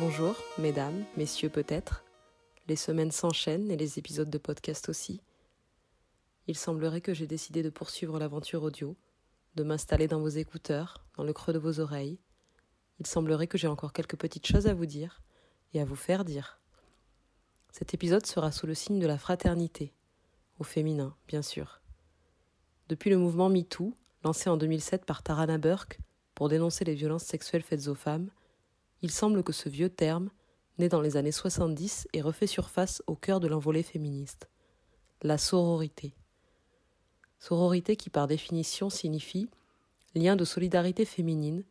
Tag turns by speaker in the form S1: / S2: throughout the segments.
S1: Bonjour, mesdames, messieurs peut-être. Les semaines s'enchaînent et les épisodes de podcast aussi. Il semblerait que j'ai décidé de poursuivre l'aventure audio, de m'installer dans vos écouteurs, dans le creux de vos oreilles. Il semblerait que j'ai encore quelques petites choses à vous dire et à vous faire dire. Cet épisode sera sous le signe de la fraternité, au féminin, bien sûr. Depuis le mouvement MeToo, lancé en 2007 par Tarana Burke pour dénoncer les violences sexuelles faites aux femmes, il semble que ce vieux terme, né dans les années 70, ait refait surface au cœur de l'envolée féministe. La sororité. Sororité qui par définition signifie lien de solidarité féminine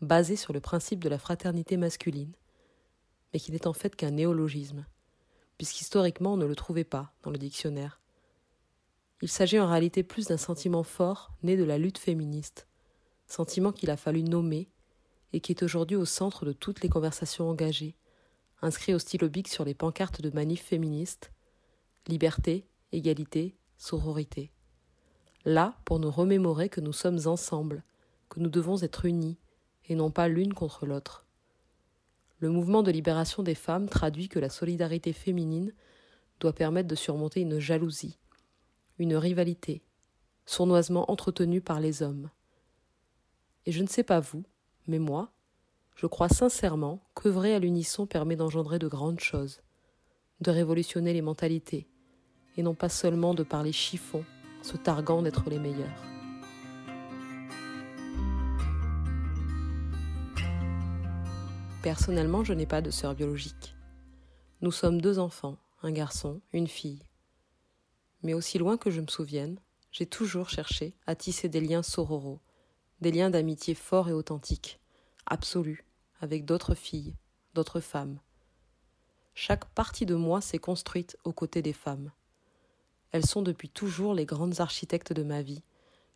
S1: basé sur le principe de la fraternité masculine, mais qui n'est en fait qu'un néologisme, puisqu'historiquement on ne le trouvait pas dans le dictionnaire. Il s'agit en réalité plus d'un sentiment fort né de la lutte féministe, sentiment qu'il a fallu nommer et qui est aujourd'hui au centre de toutes les conversations engagées, inscrit au stylo bic sur les pancartes de manifs féministes liberté, égalité, sororité. Là pour nous remémorer que nous sommes ensemble, que nous devons être unis, et non pas l'une contre l'autre. Le mouvement de libération des femmes traduit que la solidarité féminine doit permettre de surmonter une jalousie, une rivalité, sournoisement entretenue par les hommes. Et je ne sais pas vous, mais moi, je crois sincèrement qu'œuvrer à l'unisson permet d'engendrer de grandes choses, de révolutionner les mentalités, et non pas seulement de parler chiffon, se targuant d'être les meilleurs. Personnellement, je n'ai pas de sœur biologique. Nous sommes deux enfants, un garçon, une fille. Mais aussi loin que je me souvienne, j'ai toujours cherché à tisser des liens sororaux, des liens d'amitié forts et authentiques, absolus, avec d'autres filles, d'autres femmes. Chaque partie de moi s'est construite aux côtés des femmes. Elles sont depuis toujours les grandes architectes de ma vie.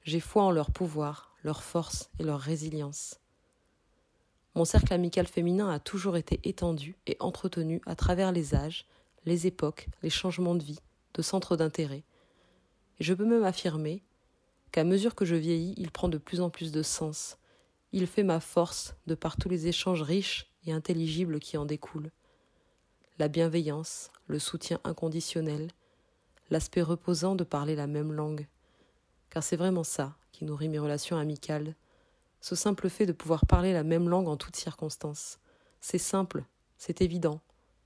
S1: J'ai foi en leur pouvoir, leur force et leur résilience. Mon cercle amical féminin a toujours été étendu et entretenu à travers les âges, les époques, les changements de vie, de centres d'intérêt. Et je peux même affirmer qu'à mesure que je vieillis, il prend de plus en plus de sens. Il fait ma force de par tous les échanges riches et intelligibles qui en découlent. La bienveillance, le soutien inconditionnel, l'aspect reposant de parler la même langue. Car c'est vraiment ça qui nourrit mes relations amicales ce simple fait de pouvoir parler la même langue en toutes circonstances. C'est simple, c'est évident.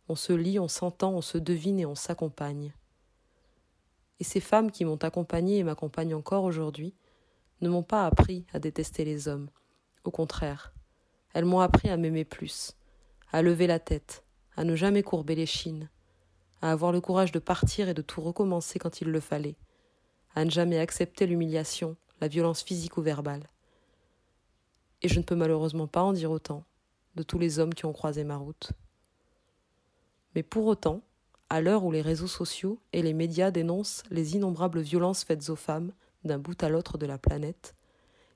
S1: On se lit, on s'entend, on se devine et on s'accompagne. Et ces femmes qui m'ont accompagnée et m'accompagnent encore aujourd'hui ne m'ont pas appris à détester les hommes. Au contraire, elles m'ont appris à m'aimer plus, à lever la tête, à ne jamais courber les chines, à avoir le courage de partir et de tout recommencer quand il le fallait, à ne jamais accepter l'humiliation, la violence physique ou verbale. Et je ne peux malheureusement pas en dire autant de tous les hommes qui ont croisé ma route. Mais pour autant, à l'heure où les réseaux sociaux et les médias dénoncent les innombrables violences faites aux femmes d'un bout à l'autre de la planète,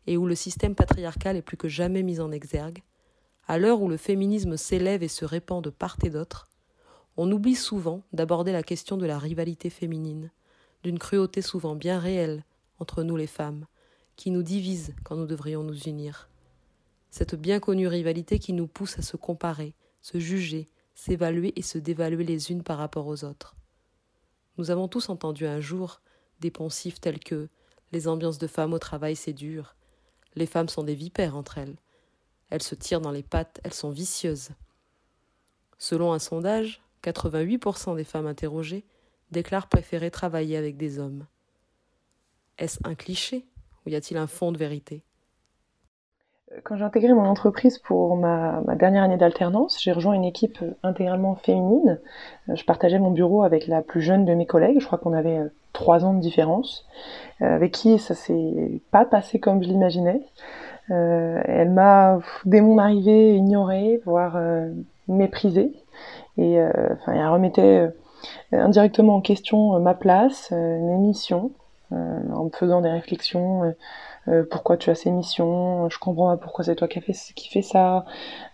S1: et où le système patriarcal est plus que jamais mis en exergue, à l'heure où le féminisme s'élève et se répand de part et d'autre, on oublie souvent d'aborder la question de la rivalité féminine, d'une cruauté souvent bien réelle entre nous les femmes, qui nous divise quand nous devrions nous unir. Cette bien connue rivalité qui nous pousse à se comparer, se juger, s'évaluer et se dévaluer les unes par rapport aux autres. Nous avons tous entendu un jour des poncifs tels que les ambiances de femmes au travail c'est dur, les femmes sont des vipères entre elles, elles se tirent dans les pattes, elles sont vicieuses. Selon un sondage, 88% des femmes interrogées déclarent préférer travailler avec des hommes. Est-ce un cliché ou y a-t-il un fond de vérité?
S2: Quand j'ai intégré mon entreprise pour ma, dernière année d'alternance, j'ai rejoint une équipe intégralement féminine. Euh, je partageais mon bureau avec la plus jeune de mes collègues, je crois qu'on avait euh, trois ans de différence, euh, avec qui ça s'est pas passé comme je l'imaginais. elle m'a, dès mon arrivée, ignorée, voire méprisée. Et enfin, elle remettait indirectement en question ma place, mes missions, en me faisant des réflexions euh, pourquoi tu as ces missions, je comprends pas pourquoi c'est toi qui, fait, fait ça.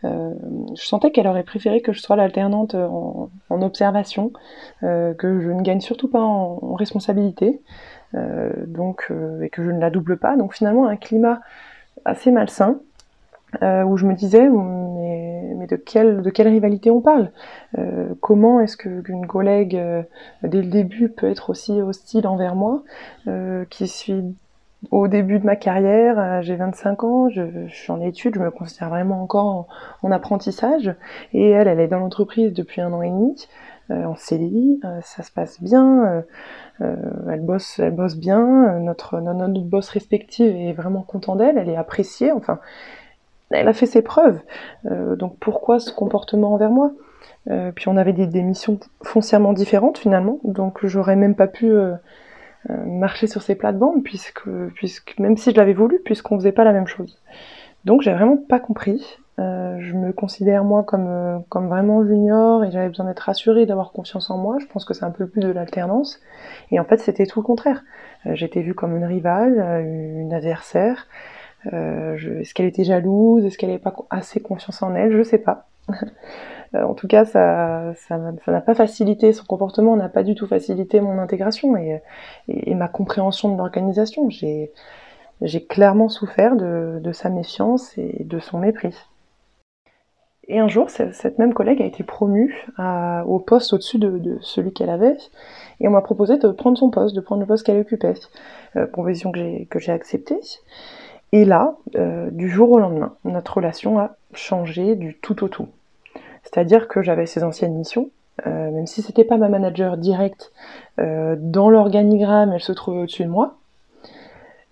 S2: Euh, je sentais qu'elle aurait préféré que je sois l'alternante en, observation, euh, que je ne gagne surtout pas en, responsabilité, donc et que je ne la double pas. Donc finalement un climat assez malsain. où je me disais mais, de quelle rivalité on parle? Comment est-ce que qu'une collègue dès le début peut être aussi hostile envers moi, qui suis au début de ma carrière, euh, j'ai 25 ans, je, suis en études, je me considère vraiment encore en, en apprentissage, et elle, elle est dans l'entreprise depuis un an et demi, en CDI, ça se passe bien, elle bosse, elle bosse bien, notre, notre, boss respective est vraiment content d'elle, elle est appréciée, enfin elle a fait ses preuves. Euh, donc pourquoi ce comportement envers moi? Euh, Puis on avait des, des, missions foncièrement différentes finalement, donc j'aurais même pas pu euh, euh marcher sur ces plates-bandes puisque, puisque même si je l'avais voulu, puisqu'on faisait pas la même chose. Donc j'ai vraiment pas compris. Euh, je me considère moi comme, euh, comme vraiment junior et j'avais besoin d'être rassurée, d'avoir confiance en moi. Je pense que c'est un peu plus de l'alternance. Et en fait c'était tout le contraire. J'étais vue comme une rivale, une adversaire. Euh, Est-ce qu'elle était jalouse? Est-ce qu'elle n'avait pas assez confiance en elle? Je sais pas. Euh, en tout cas, ça n'a pas facilité son comportement, n'a pas du tout facilité mon intégration et, ma compréhension de l'organisation. J'ai clairement souffert de, sa méfiance et de son mépris. Et un jour, cette même collègue a été promue à, au poste au-dessus de, celui qu'elle avait, et on m'a proposé de prendre son poste, de prendre le poste qu'elle occupait, euh, proposition que j'ai acceptée. Et là, euh, du jour au lendemain, notre relation a changé du tout au tout. C'est-à-dire que j'avais ces anciennes missions, euh, même si c'était pas ma manager directe, euh, dans l'organigramme, elle se trouvait au-dessus de moi.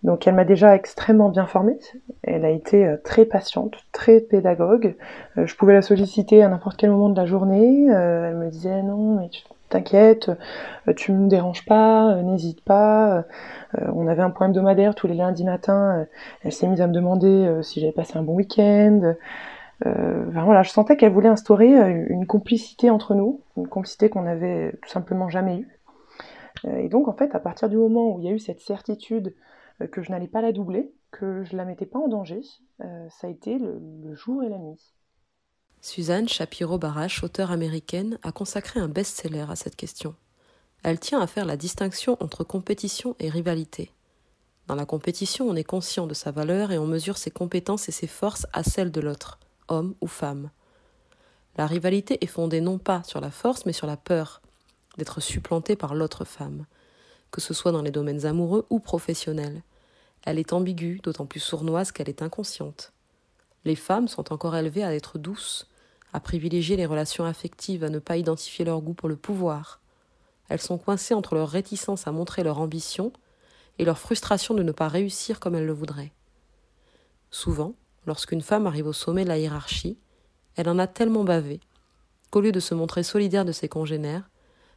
S2: Donc elle m'a déjà extrêmement bien formée. Elle a été euh, très patiente, très pédagogue. Je pouvais la solliciter à n'importe quel moment de la journée. Elle me disait non, mais t'inquiète, tu me déranges pas, n'hésite pas. on avait un point hebdomadaire tous les lundis matins. elle s'est mise à me demander si j'avais passé un bon week-end. Euh, je sentais qu'elle voulait instaurer une complicité entre nous, une complicité qu'on n'avait tout simplement jamais eue. Et donc, en fait, à partir du moment où il y a eu cette certitude que je n'allais pas la doubler, que je la mettais pas en danger, euh, ça a été le, le, jour et la nuit.
S1: Suzanne Shapiro-Barash, auteure américaine, a consacré un best-seller à cette question. Elle tient à faire la distinction entre compétition et rivalité. Dans la compétition, on est conscient de sa valeur et on mesure ses compétences et ses forces à celles de l'autre, homme ou femme. La rivalité est fondée non pas sur la force mais sur la peur d'être supplanté par l'autre femme, que ce soit dans les domaines amoureux ou professionnels. Elle est ambiguë, d'autant plus sournoise qu'elle est inconsciente. Les femmes sont encore élevées à être douces, à privilégier les relations affectives, à ne pas identifier leur goût pour le pouvoir. Elles sont coincées entre leur réticence à montrer leur ambition et leur frustration de ne pas réussir comme elles le voudraient. Souvent, lorsqu'une femme arrive au sommet de la hiérarchie, elle en a tellement bavé qu'au lieu de se montrer solidaire de ses congénères,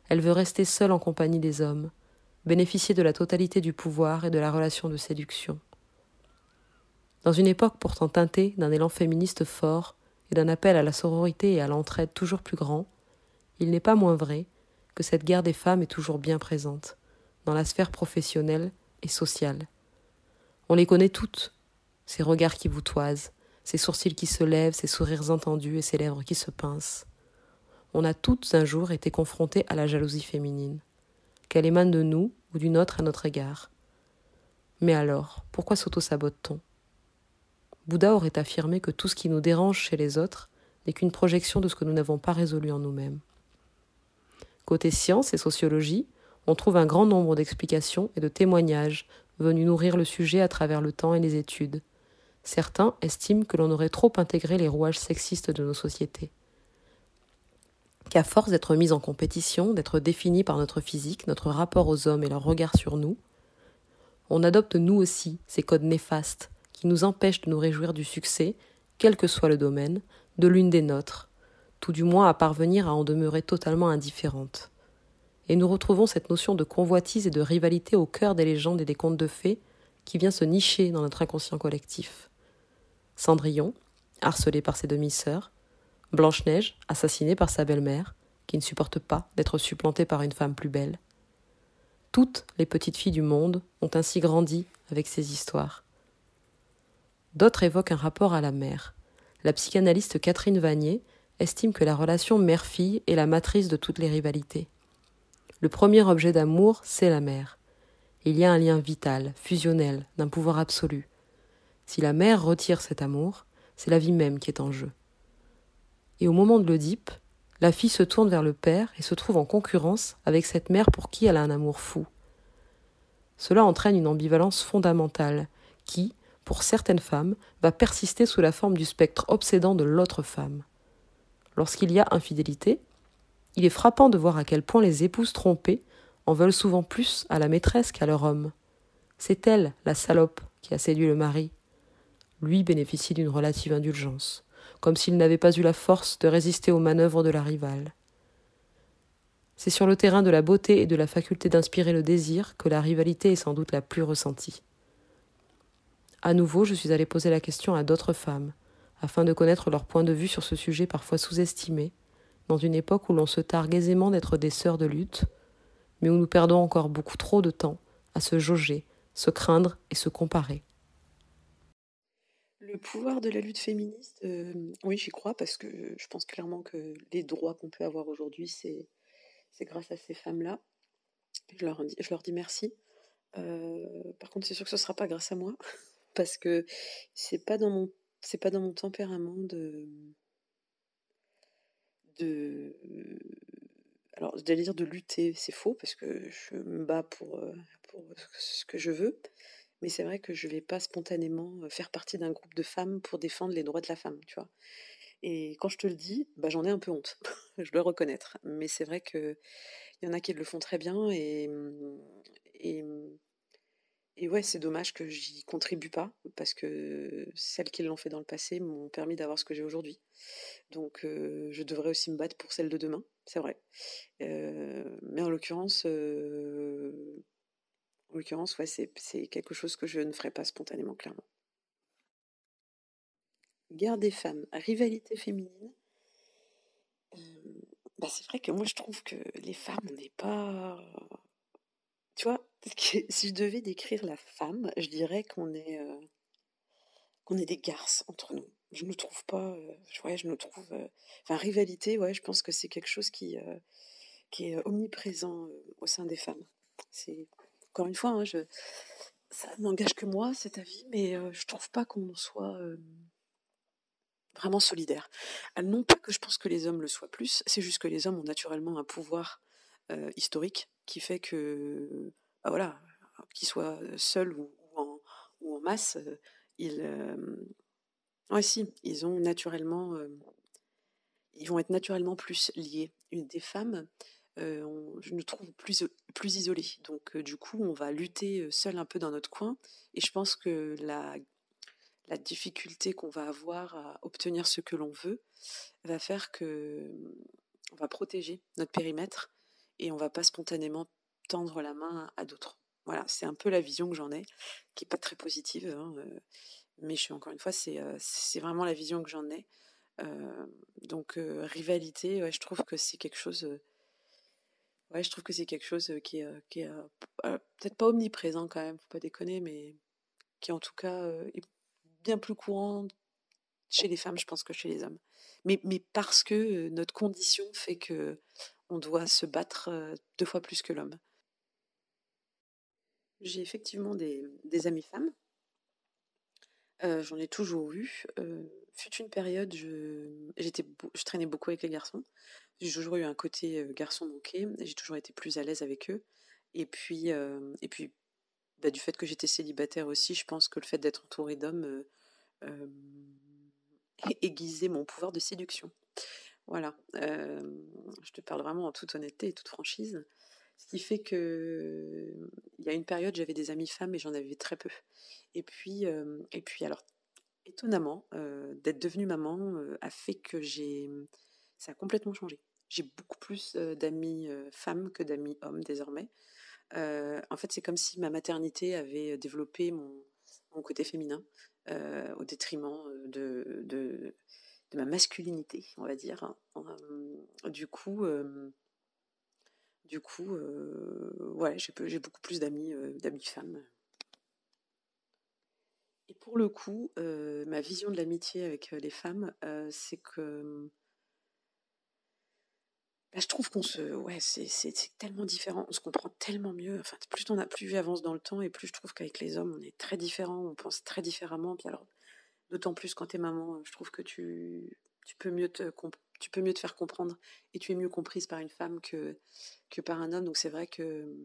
S1: elle veut rester seule en compagnie des hommes, bénéficier de la totalité du pouvoir et de la relation de séduction. Dans une époque pourtant teintée d'un élan féministe fort et d'un appel à la sororité et à l'entraide toujours plus grand, il n'est pas moins vrai que cette guerre des femmes est toujours bien présente, dans la sphère professionnelle et sociale. On les connaît toutes, ces regards qui vous toisent, ces sourcils qui se lèvent, ces sourires entendus et ces lèvres qui se pincent. On a toutes un jour été confrontées à la jalousie féminine qu'elle émane de nous ou d'une autre à notre égard. Mais alors, pourquoi s'auto-sabote-t-on? Bouddha aurait affirmé que tout ce qui nous dérange chez les autres n'est qu'une projection de ce que nous n'avons pas résolu en nous-mêmes. Côté science et sociologie, on trouve un grand nombre d'explications et de témoignages venus nourrir le sujet à travers le temps et les études. Certains estiment que l'on aurait trop intégré les rouages sexistes de nos sociétés qu'à force d'être mis en compétition, d'être défini par notre physique, notre rapport aux hommes et leur regard sur nous, on adopte nous aussi ces codes néfastes qui nous empêchent de nous réjouir du succès, quel que soit le domaine, de l'une des nôtres, tout du moins à parvenir à en demeurer totalement indifférente. Et nous retrouvons cette notion de convoitise et de rivalité au cœur des légendes et des contes de fées qui vient se nicher dans notre inconscient collectif. Cendrillon, harcelé par ses demi-sœurs, Blanche-Neige, assassinée par sa belle-mère, qui ne supporte pas d'être supplantée par une femme plus belle. Toutes les petites filles du monde ont ainsi grandi avec ces histoires. D'autres évoquent un rapport à la mère. La psychanalyste Catherine Vanier estime que la relation mère-fille est la matrice de toutes les rivalités. Le premier objet d'amour, c'est la mère. Il y a un lien vital, fusionnel, d'un pouvoir absolu. Si la mère retire cet amour, c'est la vie même qui est en jeu. Et au moment de l'Oedipe, la fille se tourne vers le père et se trouve en concurrence avec cette mère pour qui elle a un amour fou. Cela entraîne une ambivalence fondamentale qui, pour certaines femmes, va persister sous la forme du spectre obsédant de l'autre femme. Lorsqu'il y a infidélité, il est frappant de voir à quel point les épouses trompées en veulent souvent plus à la maîtresse qu'à leur homme. C'est elle, la salope, qui a séduit le mari. Lui bénéficie d'une relative indulgence, comme s'il n'avait pas eu la force de résister aux manœuvres de la rivale. C'est sur le terrain de la beauté et de la faculté d'inspirer le désir que la rivalité est sans doute la plus ressentie. À nouveau, je suis allée poser la question à d'autres femmes, afin de connaître leur point de vue sur ce sujet parfois sous-estimé, dans une époque où l'on se targue aisément d'être des sœurs de lutte, mais où nous perdons encore beaucoup trop de temps à se jauger, se craindre et se comparer.
S3: Le pouvoir de la lutte féministe, euh, oui, j'y crois parce que je pense clairement que les droits qu'on peut avoir aujourd'hui, c'est, grâce à ces femmes-là. Je leur, dis, je leur dis merci. Euh, par contre, c'est sûr que ce ne sera pas grâce à moi parce que c'est pas dans mon pas dans mon tempérament de de alors j'allais dire de lutter, c'est faux parce que je me bats pour, euh, pour ce que je veux, mais c'est vrai que je vais pas spontanément faire partie d'un groupe de femmes pour défendre les droits de la femme, tu vois? Et quand je te le dis, bah, j'en ai un peu honte, je dois reconnaître. Mais c'est vrai qu'il y en a qui le font très bien et, et, et ouais, c'est dommage que j'y contribue pas parce que celles qui l'ont fait dans le passé m'ont permis d'avoir ce que j'ai aujourd'hui. Donc je devrais aussi me battre pour celles de demain, c'est vrai. Mais en l'occurrence, en l'occurrence, ouais, c'est quelque chose que je ne ferai pas spontanément, clairement. Guerre des femmes, rivalité féminine. Bah c'est vrai que moi je trouve que les femmes, on n'est pas. Tu vois, si je devais décrire la femme, je dirais qu'on est, est des garces entre nous. Je ne trouve pas. ouais, je me trouve. enfin, rivalité, ouais, je pense que c'est quelque chose qui, qui est omniprésent au sein des femmes. C'est encore une fois, hein, ça n'engage que moi, cet avis, mais je je trouve pas qu'on soit vraiment solidaire. Non pas que je pense que les hommes le soient plus, c'est juste que les hommes ont naturellement un pouvoir historique qui fait que, bah voilà, qu'ils soient seuls ou, en, masse, ils, ouais, si, ils ont naturellement, ils vont être naturellement plus liés. Des femmes, je nous trouve plus, plus isolée. Donc, du coup, on va lutter seul un peu dans notre coin. Et je pense que la, la difficulté qu'on va avoir à obtenir ce que l'on veut va faire que on va protéger notre périmètre et on va pas spontanément tendre la main à d'autres. Voilà, c'est un peu la vision que j'en ai, qui est pas très positive, hein, mais je suis encore une fois, c'est c'est vraiment la vision que j'en ai. donc rivalité, je trouve que c'est quelque chose Ouais, je trouve que c'est quelque chose qui est, peut-être pas omniprésent quand même, faut pas déconner, mais qui en tout cas est bien plus courant chez les femmes, je pense, que chez les hommes. Mais, mais parce que notre condition fait que on doit se battre deux fois plus que l'homme. J'ai effectivement des, des amies femmes. J'en ai toujours eu. fut une période, je, je traînais beaucoup avec les garçons. J'ai toujours eu un côté garçon manqué, j'ai toujours été plus à l'aise avec eux. Et puis, et puis bah, du fait que j'étais célibataire aussi, je pense que le fait d'être entourée d'hommes aiguisait mon pouvoir de séduction. Voilà, je te parle vraiment en toute honnêteté et toute franchise. Ce qui fait que il y a une période, j'avais des amies femmes et j'en avais très peu. Et puis, et puis alors, étonnamment, d'être devenue maman a fait que j'ai, ça a complètement changé. J'ai beaucoup plus d'amis femmes que d'amis hommes désormais. en fait, c'est comme si ma maternité avait développé mon, côté féminin au détriment de, ma masculinité, on va dire. du coup, du coup, ouais, j'ai beaucoup plus d'amis femmes. Et pour le coup, ma vision de l'amitié avec les femmes, c'est que bah, je trouve qu'on se, ouais, c'est, tellement différent, on se comprend tellement mieux. Enfin, plus on a, plus avance dans le temps, et plus je trouve qu'avec les hommes, on est très différents, on pense très différemment. Puis alors, D'autant plus quand tu es maman, je trouve que tu, tu, peux mieux te, tu peux mieux te faire comprendre et tu es mieux comprise par une femme que, que par un homme. Donc c'est vrai que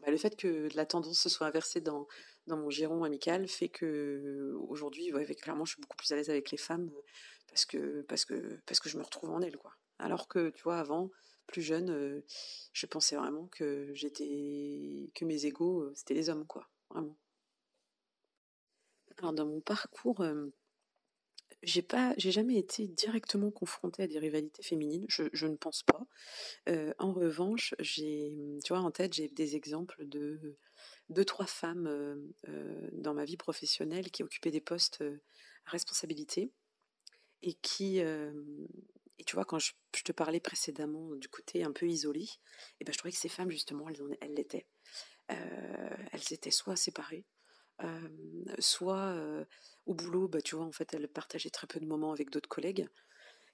S3: bah, le fait que la tendance se soit inversée dans, dans mon giron amical fait que aujourd'hui, clairement, je suis beaucoup plus à l'aise avec les femmes parce que, parce que, parce que je me retrouve en elles. Quoi. Alors que, tu vois, avant, plus jeune, je pensais vraiment que j'étais que mes égaux, c'était les hommes, quoi. Vraiment. Alors dans mon parcours, j'ai pas, j'ai jamais été directement confrontée à des rivalités féminines. Je, ne pense pas. en revanche, j'ai, tu vois, en tête, j'ai des exemples de deux, trois femmes dans ma vie professionnelle qui occupaient des postes à responsabilité et qui, et tu vois, quand je, te parlais précédemment du côté un peu isolé, et eh ben, je trouvais que ces femmes, justement, elles, elles l'étaient. elles étaient soit séparées, soit au boulot, bah, tu vois, en fait, elles partageaient très peu de moments avec d'autres collègues.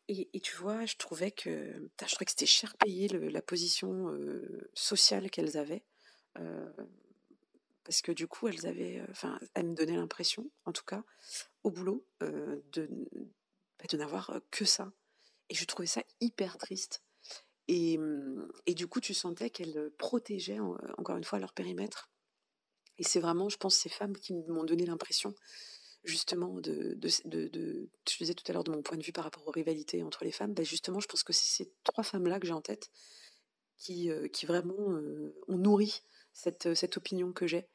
S3: Et, tu vois, je trouvais que, je trouvais que c'était cher payé la position sociale qu'elles avaient. parce que du coup, elles avaient, enfin, elles me donnaient l'impression, en tout cas, au boulot, de, bah, de n'avoir que ça. Et je trouvais ça hyper triste. Et, et du coup, tu sentais qu'elles protégeaient, encore une fois, leur périmètre et c'est vraiment, je pense, ces femmes qui m'ont donné l'impression, justement, de, de, de, Je disais tout à l'heure de mon point de vue par rapport aux rivalités entre les femmes. Ben justement, je pense que c'est ces trois femmes-là que j'ai en tête qui, euh, qui vraiment euh, ont nourri cette, cette opinion que j'ai,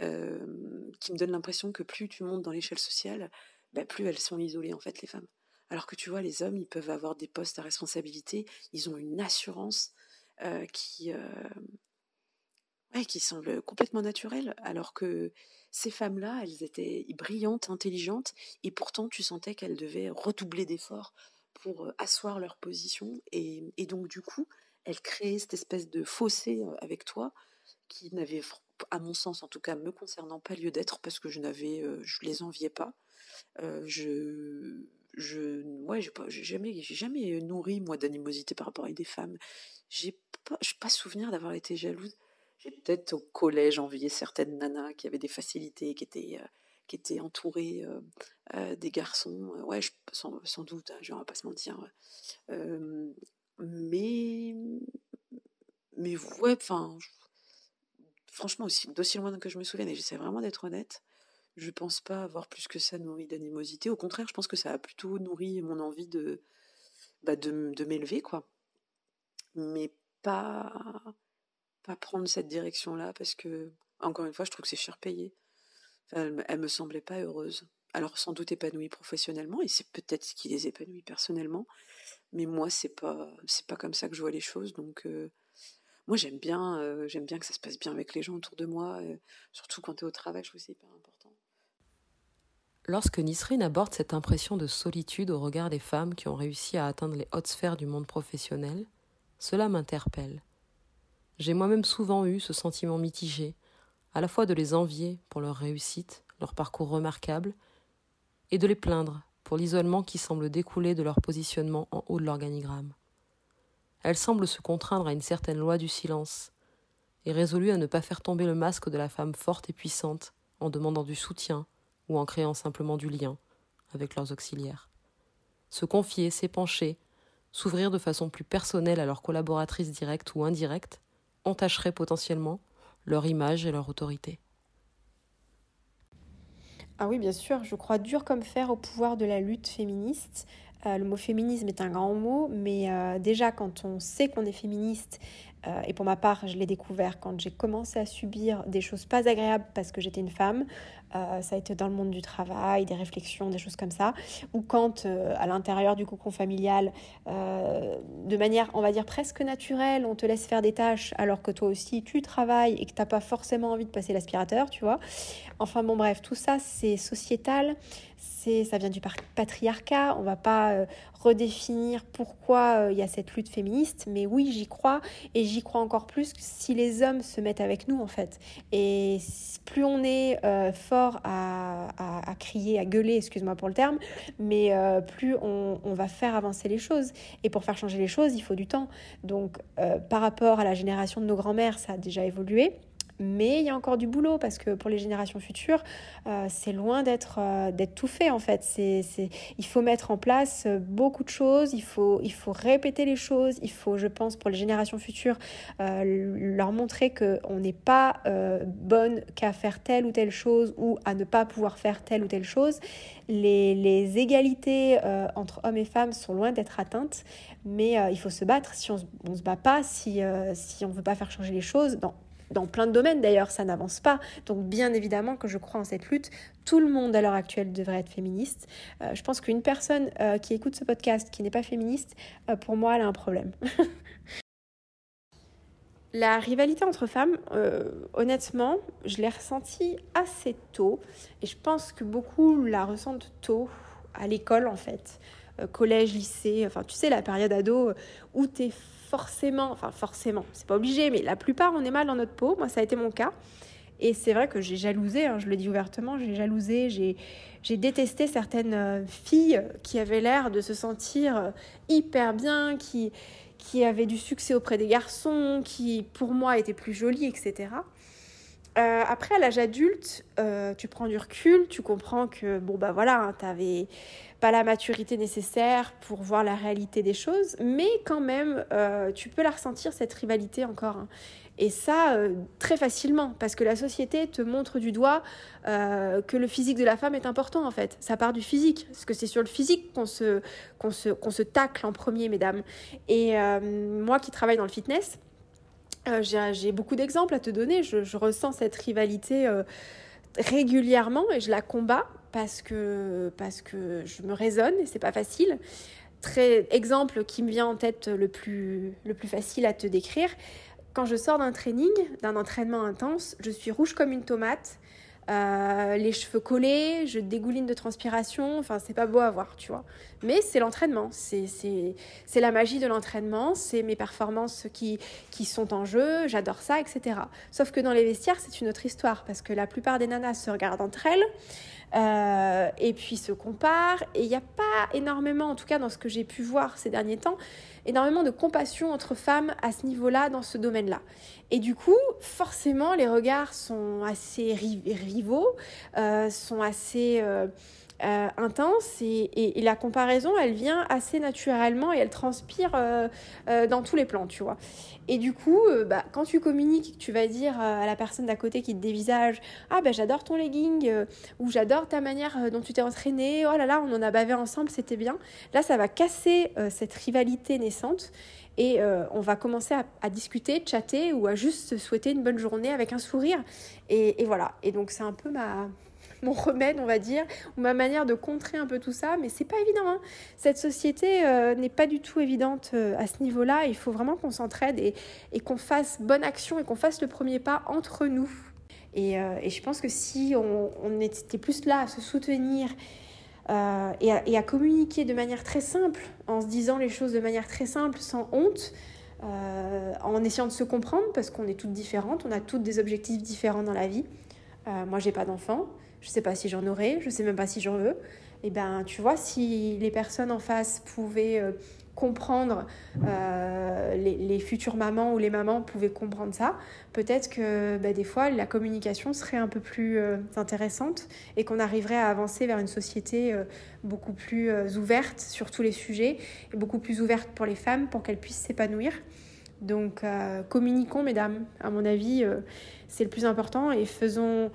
S3: euh, qui me donne l'impression que plus tu montes dans l'échelle sociale, ben plus elles sont isolées, en fait, les femmes. Alors que tu vois, les hommes, ils peuvent avoir des postes à responsabilité, ils ont une assurance qui qui semble complètement naturelle, alors que ces femmes-là, elles étaient brillantes, intelligentes, et pourtant tu sentais qu'elles devaient redoubler d'efforts pour euh, asseoir leur position, et, donc du coup, elles créaient cette espèce de fossé euh, avec toi qui n'avait, à mon sens en tout cas, me concernant pas lieu d'être parce que je n'avais, euh, je les enviais pas. je, je, ouais, j'ai jamais, nourri moi d'animosité par rapport à des femmes. J'ai pas, j'ai pas souvenir d'avoir été jalouse j'ai peut-être au collège envié certaines nanas qui avaient des facilités, qui étaient, euh, entourées euh, euh, des garçons. Ouais, sans, sans, doute, hein, je ne vais pas se mentir. mais, mais ouais, enfin, franchement, aussi, d'aussi loin que je me souvienne, et j'essaie vraiment d'être honnête, je pense pas avoir plus que ça nourri d'animosité. Au contraire, je pense que ça a plutôt nourri mon envie de, bah de, m'élever, quoi. Mais pas pas prendre cette direction-là parce que, encore une fois, je trouve que c'est cher payé. elle, elle, me semblait pas heureuse. Alors sans doute épanouie professionnellement et c'est peut-être ce qui les épanouit personnellement, mais moi c'est pas c'est pas comme ça que je vois les choses. Donc euh, moi j'aime bien euh, j'aime bien que ça se passe bien avec les gens autour de moi, euh, surtout quand tu es au travail, je trouve que c'est hyper important.
S1: Lorsque Nisrine aborde cette impression de solitude au regard des femmes qui ont réussi à atteindre les hautes sphères du monde professionnel, cela m'interpelle. J'ai moi-même souvent eu ce sentiment mitigé, à la fois de les envier pour leur réussite, leur parcours remarquable, et de les plaindre pour l'isolement qui semble découler de leur positionnement en haut de l'organigramme. Elles semblent se contraindre à une certaine loi du silence, et résolues à ne pas faire tomber le masque de la femme forte et puissante en demandant du soutien ou en créant simplement du lien avec leurs auxiliaires. Se confier, s'épancher, s'ouvrir de façon plus personnelle à leurs collaboratrices directes ou indirectes, entacherait potentiellement leur image et leur autorité.
S4: Ah oui, bien sûr, je crois dur comme fer au pouvoir de la lutte féministe. Euh, le mot féminisme est un grand mot, mais euh, déjà quand on sait qu'on est féministe, euh, et pour ma part, je l'ai découvert quand j'ai commencé à subir des choses pas agréables parce que j'étais une femme. Euh, ça a été dans le monde du travail, des réflexions, des choses comme ça. Ou quand, euh, à l'intérieur du cocon familial, de manière, on va dire, presque naturelle, on te laisse faire des tâches alors que toi aussi tu travailles et que tu n'as pas forcément envie de passer l'aspirateur, tu vois. Enfin bon, bref, tout ça, c'est sociétal ça vient du patriarcat. On va pas euh, redéfinir pourquoi euh, il y a cette lutte féministe, mais oui, j'y crois et j'y crois encore plus si les hommes se mettent avec nous en fait. Et plus on est euh, à, crier, à gueuler, excuse-moi pour le terme, mais plus on, on, va faire avancer les choses. Et pour faire changer les choses, il faut du temps. Donc par rapport à la génération de nos grands-mères, ça a déjà évolué. Mais il y a encore du boulot parce que pour les générations futures, euh, c'est loin d'être euh, d'être tout fait en fait. C'est, il faut mettre en place euh, beaucoup de choses, il faut, il faut répéter les choses, il faut, je pense, pour les générations futures, leur montrer qu'on n'est pas bonne qu'à faire telle ou telle chose ou à ne pas pouvoir faire telle ou telle chose. Les, les égalités entre hommes et femmes sont loin d'être atteintes, mais il faut se battre. Si on ne se bat pas, si, si on ne veut pas faire changer les choses, dans dans plein de domaines d'ailleurs, ça n'avance pas. Donc bien évidemment que je crois en cette lutte. Tout le monde à l'heure actuelle devrait être féministe. Euh, je pense qu'une personne euh, qui écoute ce podcast qui n'est pas féministe, euh, pour moi, elle a un problème. La rivalité entre femmes, honnêtement, je l'ai ressentie assez tôt et je pense que beaucoup la ressentent tôt à l'école en fait. collège, lycée, enfin tu sais la période ado où tu es forcément, enfin forcément, c'est pas obligé, mais la plupart on est mal dans notre peau. Moi, ça a été mon cas. Et c'est vrai que j'ai jalousé, hein, je le dis ouvertement, j'ai jalousé, j'ai détesté certaines euh, filles qui avaient l'air de se sentir euh, hyper bien, qui, qui avaient du succès auprès des garçons, qui pour moi étaient plus jolies, etc. Euh, après, à l'âge adulte, tu prends du recul, tu comprends que, bon, bah voilà, hein, tu avais pas la maturité nécessaire pour voir la réalité des choses, mais quand même, euh, tu peux la ressentir, cette rivalité encore. Hein. Et ça, euh, très facilement, parce que la société te montre du doigt euh, que le physique de la femme est important, en fait. Ça part du physique, parce que c'est sur le physique qu'on se, qu'on se, se tacle en premier, mesdames. Et moi qui travaille dans le fitness, j'ai beaucoup d'exemples à te donner. Je, je ressens cette rivalité régulièrement et je la combats parce que, parce que je me raisonne et c'est pas facile. Très exemple qui me vient en tête le plus, le plus facile à te décrire. Quand je sors d'un training, d'un entraînement intense, je suis rouge comme une tomate. Euh, les cheveux collés, je dégouline de transpiration, enfin c'est pas beau à voir, tu vois. Mais c'est l'entraînement, c'est la magie de l'entraînement, c'est mes performances qui, qui sont en jeu, j'adore ça, etc. Sauf que dans les vestiaires, c'est une autre histoire, parce que la plupart des nanas se regardent entre elles, euh, et puis se comparent, et il n'y a pas énormément, en tout cas dans ce que j'ai pu voir ces derniers temps, énormément de compassion entre femmes à ce niveau-là, dans ce domaine-là. Et du coup, forcément, les regards sont assez rivaux, euh, sont assez... Euh, intense et, la comparaison, elle vient assez naturellement et elle transpire euh, euh, dans tous les plans, tu vois. Et du coup, bah, quand tu communiques, tu vas dire à la personne d'à côté qui te dévisage Ah, ben j'adore ton legging ou j'adore ta manière dont tu t'es entraîné, oh là là, on en a bavé ensemble, c'était bien. Là, ça va casser cette rivalité naissante et on va commencer à, discuter, chatter ou à juste souhaiter une bonne journée avec un sourire. Et, et voilà. Et donc, c'est un peu ma, mon remède, on va dire, ou ma manière de contrer un peu tout ça. Mais c'est pas évident. Hein. Cette société euh, n'est pas du tout évidente euh, à ce niveau-là. Il faut vraiment qu'on s'entraide et, qu'on fasse bonne action et qu'on fasse le premier pas entre nous. Et, euh, je pense que si on, était plus là à se soutenir et à, communiquer de manière très simple, en se disant les choses de manière très simple, sans honte, en essayant de se comprendre, parce qu'on est toutes différentes, on a toutes des objectifs différents dans la vie. moi, j'ai pas d'enfant, je sais pas si j'en aurai, je sais même pas si j'en veux. Et eh ben, tu vois, si les personnes en face pouvaient euh, comprendre, euh, les, futures mamans ou les mamans pouvaient comprendre ça, peut-être que bah, des fois la communication serait un peu plus euh, intéressante et qu'on arriverait à avancer vers une société beaucoup plus ouverte sur tous les sujets et beaucoup plus ouverte pour les femmes pour qu'elles puissent s'épanouir. Donc communiquons, mesdames, à mon avis, c'est le plus important et faisons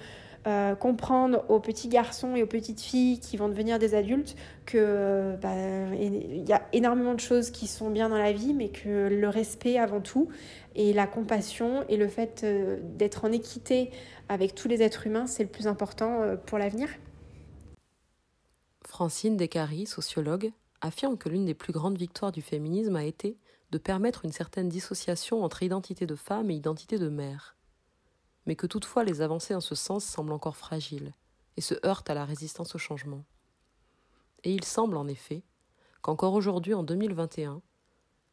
S4: euh, comprendre aux petits garçons et aux petites filles qui vont devenir des adultes que bah, il y a énormément de choses qui sont bien dans la vie, mais que le respect avant tout et la compassion et le fait euh, d'être en équité avec tous les êtres humains, c'est le plus important euh, pour l'avenir.
S1: Francine Descaries, sociologue, affirme que l'une des plus grandes victoires du féminisme a été de permettre une certaine dissociation entre identité de femme et identité de mère mais que toutefois les avancées en ce sens semblent encore fragiles et se heurtent à la résistance au changement. Et il semble en effet qu'encore aujourd'hui, en 2021,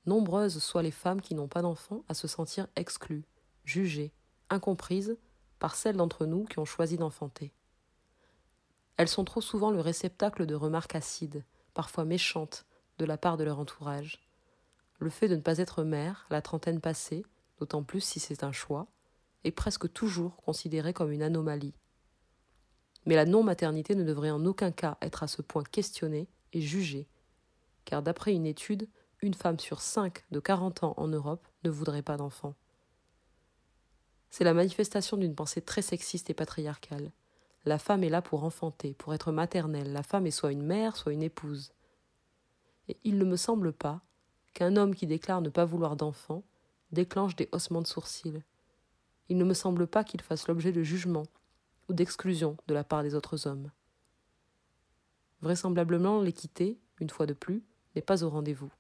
S1: nombreuses soient les femmes qui n'ont pas d'enfants à se sentir exclues, jugées, incomprises par celles d'entre nous qui ont choisi d'enfanter. Elles sont trop souvent le réceptacle de remarques acides, parfois méchantes, de la part de leur entourage. Le fait de ne pas être mère, la trentaine passée, d'autant plus si c'est un choix, est presque toujours considérée comme une anomalie. Mais la non-maternité ne devrait en aucun cas être à ce point questionnée et jugée, car d'après une étude, une femme sur cinq de 40 ans en Europe ne voudrait pas d'enfant. C'est la manifestation d'une pensée très sexiste et patriarcale. La femme est là pour enfanter, pour être maternelle. La femme est soit une mère, soit une épouse. Et il ne me semble pas qu'un homme qui déclare ne pas vouloir d'enfant déclenche des haussements de sourcils. Il ne me semble pas qu'il fasse l'objet de jugement ou d'exclusion de la part des autres hommes. Vraisemblablement, l'équité, une fois de plus, n'est pas au rendez-vous,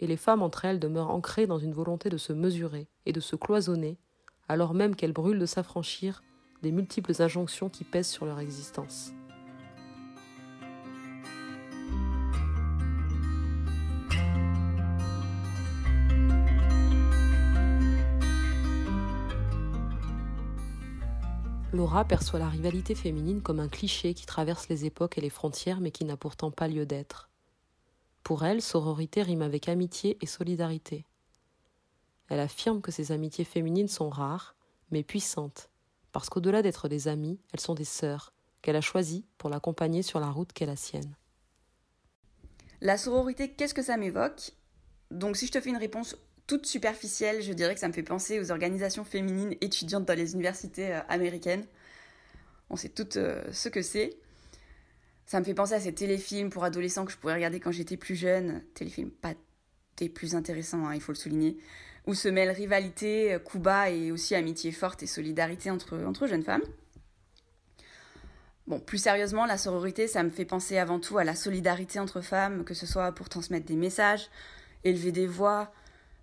S1: et les femmes entre elles demeurent ancrées dans une volonté de se mesurer et de se cloisonner, alors même qu'elles brûlent de s'affranchir des multiples injonctions qui pèsent sur leur existence. Laura perçoit la rivalité féminine comme un cliché qui traverse les époques et les frontières mais qui n'a pourtant pas lieu d'être. Pour elle, sororité rime avec amitié et solidarité. Elle affirme que ces amitiés féminines sont rares, mais puissantes, parce qu'au-delà d'être des amies, elles sont des sœurs, qu'elle a choisies pour l'accompagner sur la route qu'est la sienne.
S5: La sororité, qu'est-ce que ça m'évoque? Donc si je te fais une réponse toute superficielle, je dirais que ça me fait penser aux organisations féminines étudiantes dans les universités euh, américaines. On sait toutes euh, ce que c'est. Ça me fait penser à ces téléfilms pour adolescents que je pourrais regarder quand j'étais plus jeune. Téléfilms pas des plus intéressants, hein, il faut le souligner. Où se mêlent rivalité, coups bas et aussi amitié forte et solidarité entre, entre jeunes femmes. Bon, plus sérieusement, la sororité, ça me fait penser avant tout à la solidarité entre femmes, que ce soit pour transmettre des messages, élever des voix,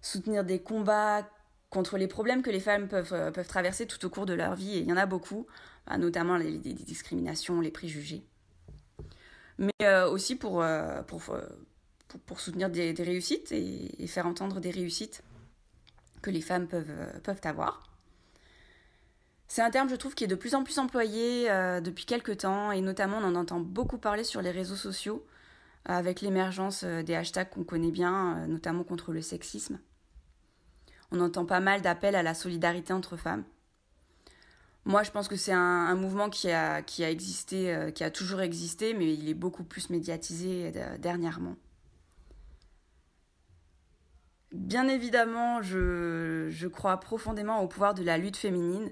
S5: soutenir des combats contre les problèmes que les femmes peuvent, euh, peuvent traverser tout au cours de leur vie, et il y en a beaucoup, bah, notamment les, discriminations, les préjugés. Mais euh, aussi pour, euh, pour, pour, soutenir des, réussites et, faire entendre des réussites que les femmes peuvent, peuvent avoir. C'est un terme, je trouve, qui est de plus en plus employé depuis quelques temps, et notamment on en entend beaucoup parler sur les réseaux sociaux, avec l'émergence des hashtags qu'on connaît bien, notamment contre le sexisme on entend pas mal d'appels à la solidarité entre femmes. Moi, je pense que c'est un, mouvement qui a, existé, euh, qui a toujours existé, mais il est beaucoup plus médiatisé euh, dernièrement. Bien évidemment, je, crois profondément au pouvoir de la lutte féminine,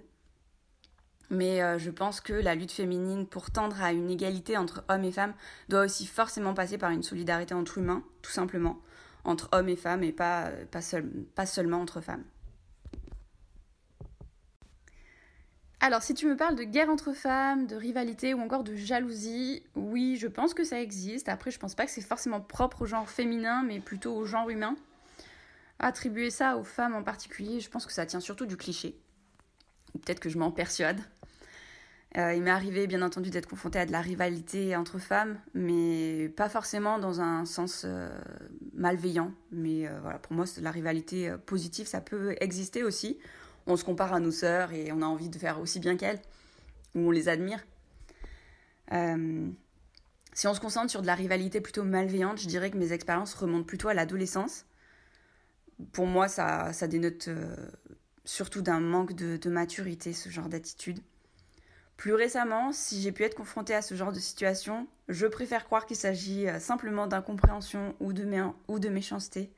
S5: mais euh, je pense que la lutte féminine, pour tendre à une égalité entre hommes et femmes, doit aussi forcément passer par une solidarité entre humains, tout simplement entre hommes et femmes et pas, pas, seulement entre femmes. Alors, si tu me parles de guerre entre femmes, de rivalité ou encore de jalousie, oui, je pense que ça existe. Après, je pense pas que c'est forcément propre au genre féminin, mais plutôt au genre humain. Attribuer ça aux femmes en particulier, je pense que ça tient surtout du cliché. Peut-être que je m'en persuade. Euh, il m'est arrivé, bien entendu, d'être confrontée à de la rivalité entre femmes, mais pas forcément dans un sens euh, malveillant. Mais euh, voilà, pour moi, la rivalité positive, ça peut exister aussi. On se compare à nos sœurs et on a envie de faire aussi bien qu'elles, ou on les admire. si on se concentre sur de la rivalité plutôt malveillante, je dirais que mes expériences remontent plutôt à l'adolescence. Pour moi, ça, ça dénote surtout d'un manque de maturité, ce genre d'attitude. Plus récemment, si j'ai pu être confrontée à ce genre de situation, je préfère croire qu'il s'agit euh, simplement d'incompréhension ou de, méchanceté,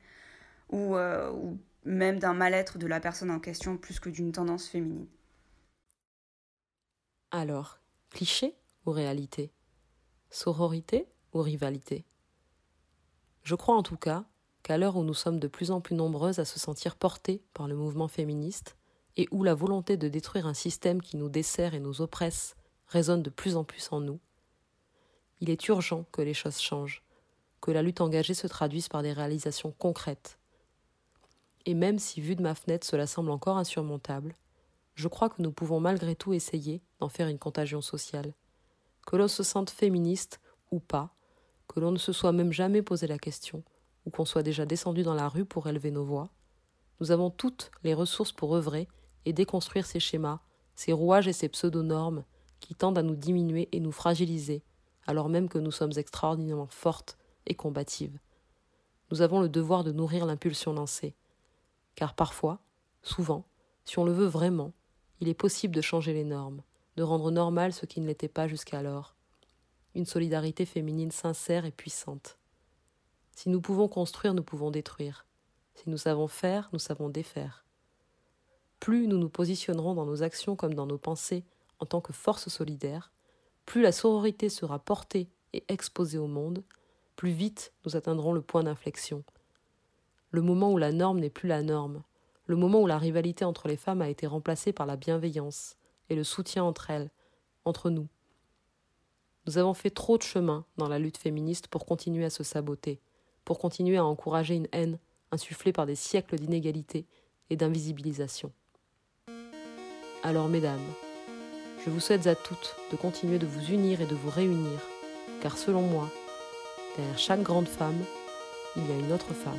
S5: euh, ou même d'un mal-être de la personne en question plus que d'une tendance féminine.
S1: Alors, cliché ou réalité? Sororité ou rivalité? Je crois en tout cas qu'à l'heure où nous sommes de plus en plus nombreuses à se sentir portées par le mouvement féministe, et où la volonté de détruire un système qui nous dessert et nous oppresse résonne de plus en plus en nous, il est urgent que les choses changent, que la lutte engagée se traduise par des réalisations concrètes. Et même si, vu de ma fenêtre, cela semble encore insurmontable, je crois que nous pouvons malgré tout essayer d'en faire une contagion sociale. Que l'on se sente féministe ou pas, que l'on ne se soit même jamais posé la question, ou qu'on soit déjà descendu dans la rue pour élever nos voix, nous avons toutes les ressources pour œuvrer et déconstruire ces schémas, ces rouages et ces pseudo-normes qui tendent à nous diminuer et nous fragiliser, alors même que nous sommes extraordinairement fortes et combatives. Nous avons le devoir de nourrir l'impulsion lancée, car parfois, souvent, si on le veut vraiment, Il est possible de changer les normes, de rendre normal ce qui ne l'était pas jusqu'alors. Une solidarité féminine sincère et puissante. Si nous pouvons construire, nous pouvons détruire. Si nous savons faire, nous savons défaire. Plus nous nous positionnerons dans nos actions comme dans nos pensées en tant que force solidaire, plus la sororité sera portée et exposée au monde, plus vite nous atteindrons le point d'inflexion. Le moment où la norme n'est plus la norme, le moment où la rivalité entre les femmes a été remplacée par la bienveillance et le soutien entre elles, entre nous. Nous avons fait trop de chemin dans la lutte féministe pour continuer à se saboter, pour continuer à encourager une haine insufflée par des siècles d'inégalité et d'invisibilisation. Alors, mesdames, je vous souhaite à toutes de continuer de vous unir et de vous réunir, car selon moi, derrière chaque grande femme, il y a une autre femme.